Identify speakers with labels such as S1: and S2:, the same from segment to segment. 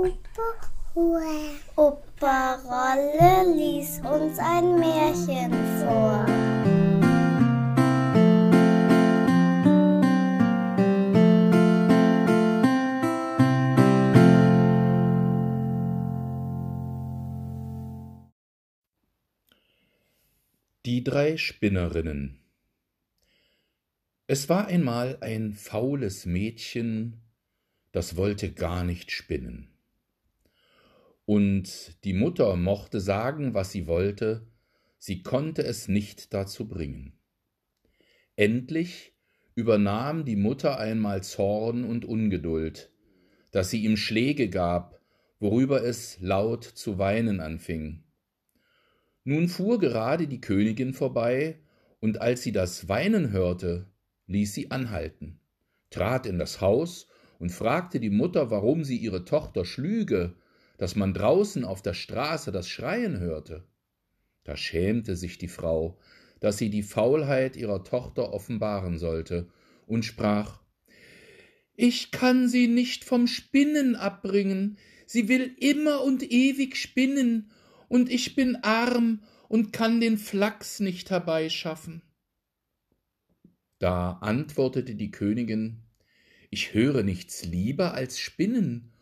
S1: Opa, Opa Rolle lies uns ein Märchen vor.
S2: Die drei Spinnerinnen Es war einmal ein faules Mädchen, das wollte gar nicht spinnen. Und die Mutter mochte sagen, was sie wollte, sie konnte es nicht dazu bringen. Endlich übernahm die Mutter einmal Zorn und Ungeduld, dass sie ihm Schläge gab, worüber es laut zu weinen anfing. Nun fuhr gerade die Königin vorbei, und als sie das Weinen hörte, ließ sie anhalten, trat in das Haus und fragte die Mutter, warum sie ihre Tochter schlüge dass man draußen auf der Straße das Schreien hörte. Da schämte sich die Frau, dass sie die Faulheit ihrer Tochter offenbaren sollte, und sprach Ich kann sie nicht vom Spinnen abbringen, sie will immer und ewig spinnen, und ich bin arm und kann den Flachs nicht herbeischaffen. Da antwortete die Königin Ich höre nichts lieber als Spinnen,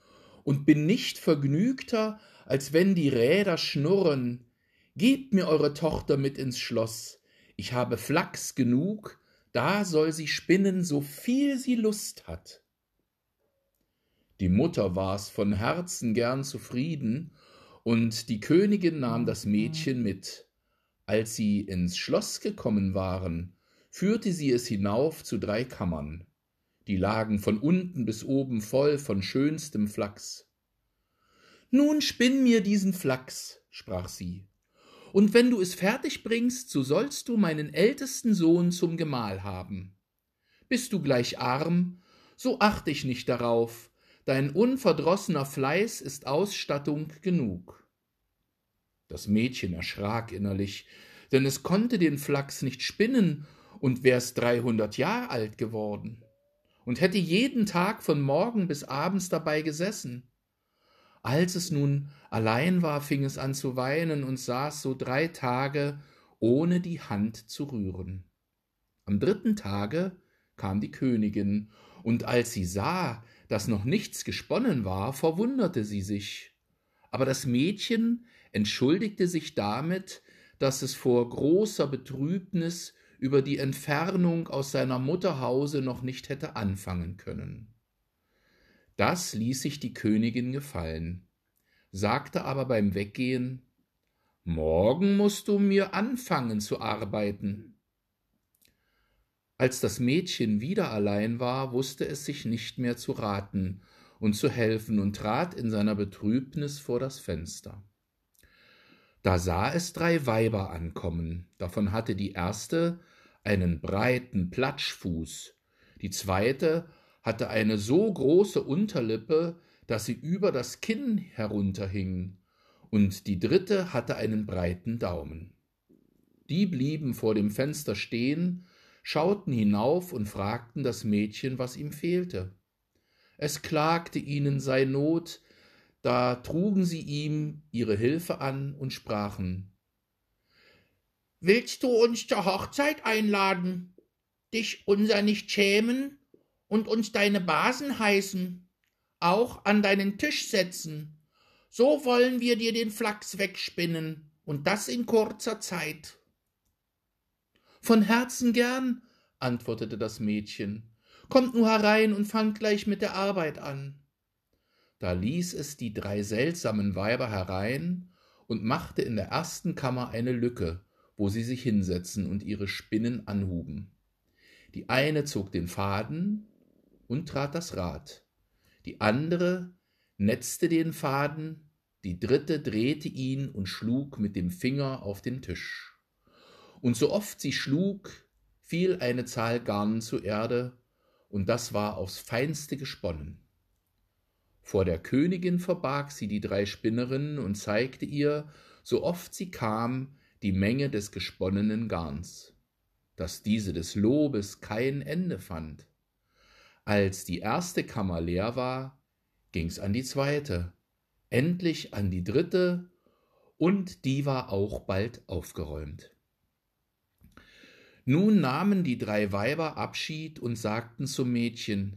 S2: und bin nicht vergnügter, als wenn die Räder schnurren. Gebt mir eure Tochter mit ins Schloss, ich habe Flachs genug, da soll sie spinnen, so viel sie Lust hat. Die Mutter war's von Herzen gern zufrieden, und die Königin nahm das Mädchen mit. Als sie ins Schloss gekommen waren, führte sie es hinauf zu drei Kammern die lagen von unten bis oben voll von schönstem Flachs. Nun spinn mir diesen Flachs, sprach sie, und wenn du es fertig bringst, so sollst du meinen ältesten Sohn zum Gemahl haben. Bist du gleich arm, so acht ich nicht darauf, dein unverdrossener Fleiß ist Ausstattung genug. Das Mädchen erschrak innerlich, denn es konnte den Flachs nicht spinnen und wär's dreihundert Jahr alt geworden und hätte jeden Tag von Morgen bis abends dabei gesessen. Als es nun allein war, fing es an zu weinen und saß so drei Tage, ohne die Hand zu rühren. Am dritten Tage kam die Königin, und als sie sah, dass noch nichts gesponnen war, verwunderte sie sich. Aber das Mädchen entschuldigte sich damit, dass es vor großer Betrübnis über die Entfernung aus seiner Mutterhause noch nicht hätte anfangen können. Das ließ sich die Königin gefallen, sagte aber beim Weggehen Morgen musst du mir anfangen zu arbeiten. Als das Mädchen wieder allein war, wusste es sich nicht mehr zu raten und zu helfen und trat in seiner Betrübnis vor das Fenster. Da sah es drei Weiber ankommen, davon hatte die erste einen breiten Platschfuß, die zweite hatte eine so große Unterlippe, dass sie über das Kinn herunterhing, und die dritte hatte einen breiten Daumen. Die blieben vor dem Fenster stehen, schauten hinauf und fragten das Mädchen, was ihm fehlte. Es klagte ihnen sei Not, da trugen sie ihm ihre Hilfe an und sprachen Willst du uns zur Hochzeit einladen, dich unser nicht schämen und uns deine Basen heißen, auch an deinen Tisch setzen? So wollen wir dir den Flachs wegspinnen, und das in kurzer Zeit. Von Herzen gern, antwortete das Mädchen. Kommt nur herein und fangt gleich mit der Arbeit an. Da ließ es die drei seltsamen Weiber herein und machte in der ersten Kammer eine Lücke, wo sie sich hinsetzen und ihre Spinnen anhuben. Die eine zog den Faden und trat das Rad, die andere netzte den Faden, die dritte drehte ihn und schlug mit dem Finger auf den Tisch. Und so oft sie schlug, fiel eine Zahl Garn zur Erde, und das war aufs feinste gesponnen. Vor der Königin verbarg sie die drei Spinnerinnen und zeigte ihr, so oft sie kam, die Menge des gesponnenen Garns, dass diese des Lobes kein Ende fand. Als die erste Kammer leer war, ging's an die zweite, endlich an die dritte, und die war auch bald aufgeräumt. Nun nahmen die drei Weiber Abschied und sagten zum Mädchen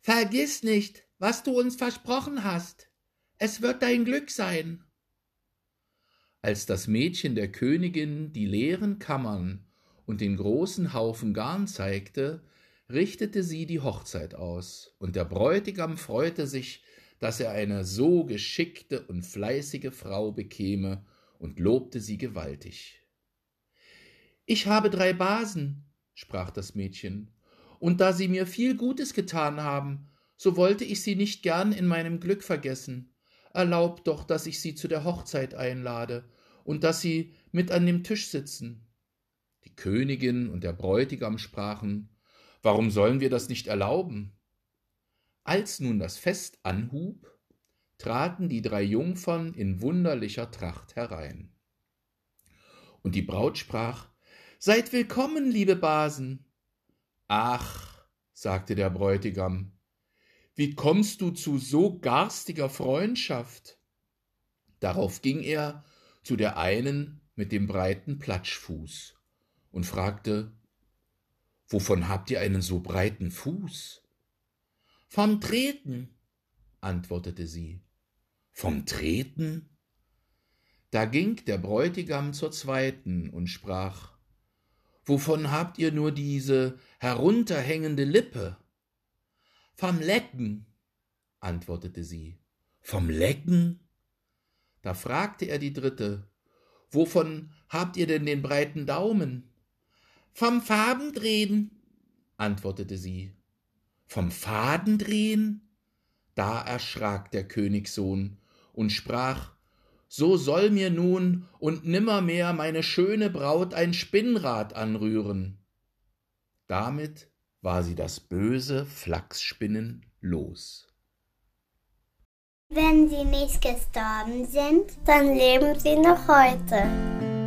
S2: Vergiss nicht, was du uns versprochen hast, es wird dein Glück sein. Als das Mädchen der Königin die leeren Kammern und den großen Haufen Garn zeigte, richtete sie die Hochzeit aus, und der Bräutigam freute sich, dass er eine so geschickte und fleißige Frau bekäme, und lobte sie gewaltig. Ich habe drei Basen, sprach das Mädchen, und da sie mir viel Gutes getan haben, so wollte ich sie nicht gern in meinem Glück vergessen. Erlaubt doch, dass ich sie zu der Hochzeit einlade und dass sie mit an dem Tisch sitzen. Die Königin und der Bräutigam sprachen, Warum sollen wir das nicht erlauben? Als nun das Fest anhub, traten die drei Jungfern in wunderlicher Tracht herein. Und die Braut sprach, Seid willkommen, liebe Basen. Ach, sagte der Bräutigam, wie kommst du zu so garstiger Freundschaft? Darauf ging er zu der einen mit dem breiten Platschfuß und fragte, Wovon habt ihr einen so breiten Fuß? Vom Treten, antwortete sie. Vom Treten? Da ging der Bräutigam zur zweiten und sprach, Wovon habt ihr nur diese herunterhängende Lippe? Vom Lecken, antwortete sie. Vom Lecken? Da fragte er die dritte, Wovon habt ihr denn den breiten Daumen? Vom Farbendrehen, antwortete sie. Vom Fadendrehen? Da erschrak der Königssohn und sprach, so soll mir nun und nimmermehr meine schöne Braut ein Spinnrad anrühren. Damit war sie das böse Flachsspinnen los.
S1: Wenn sie nicht gestorben sind, dann leben sie noch heute.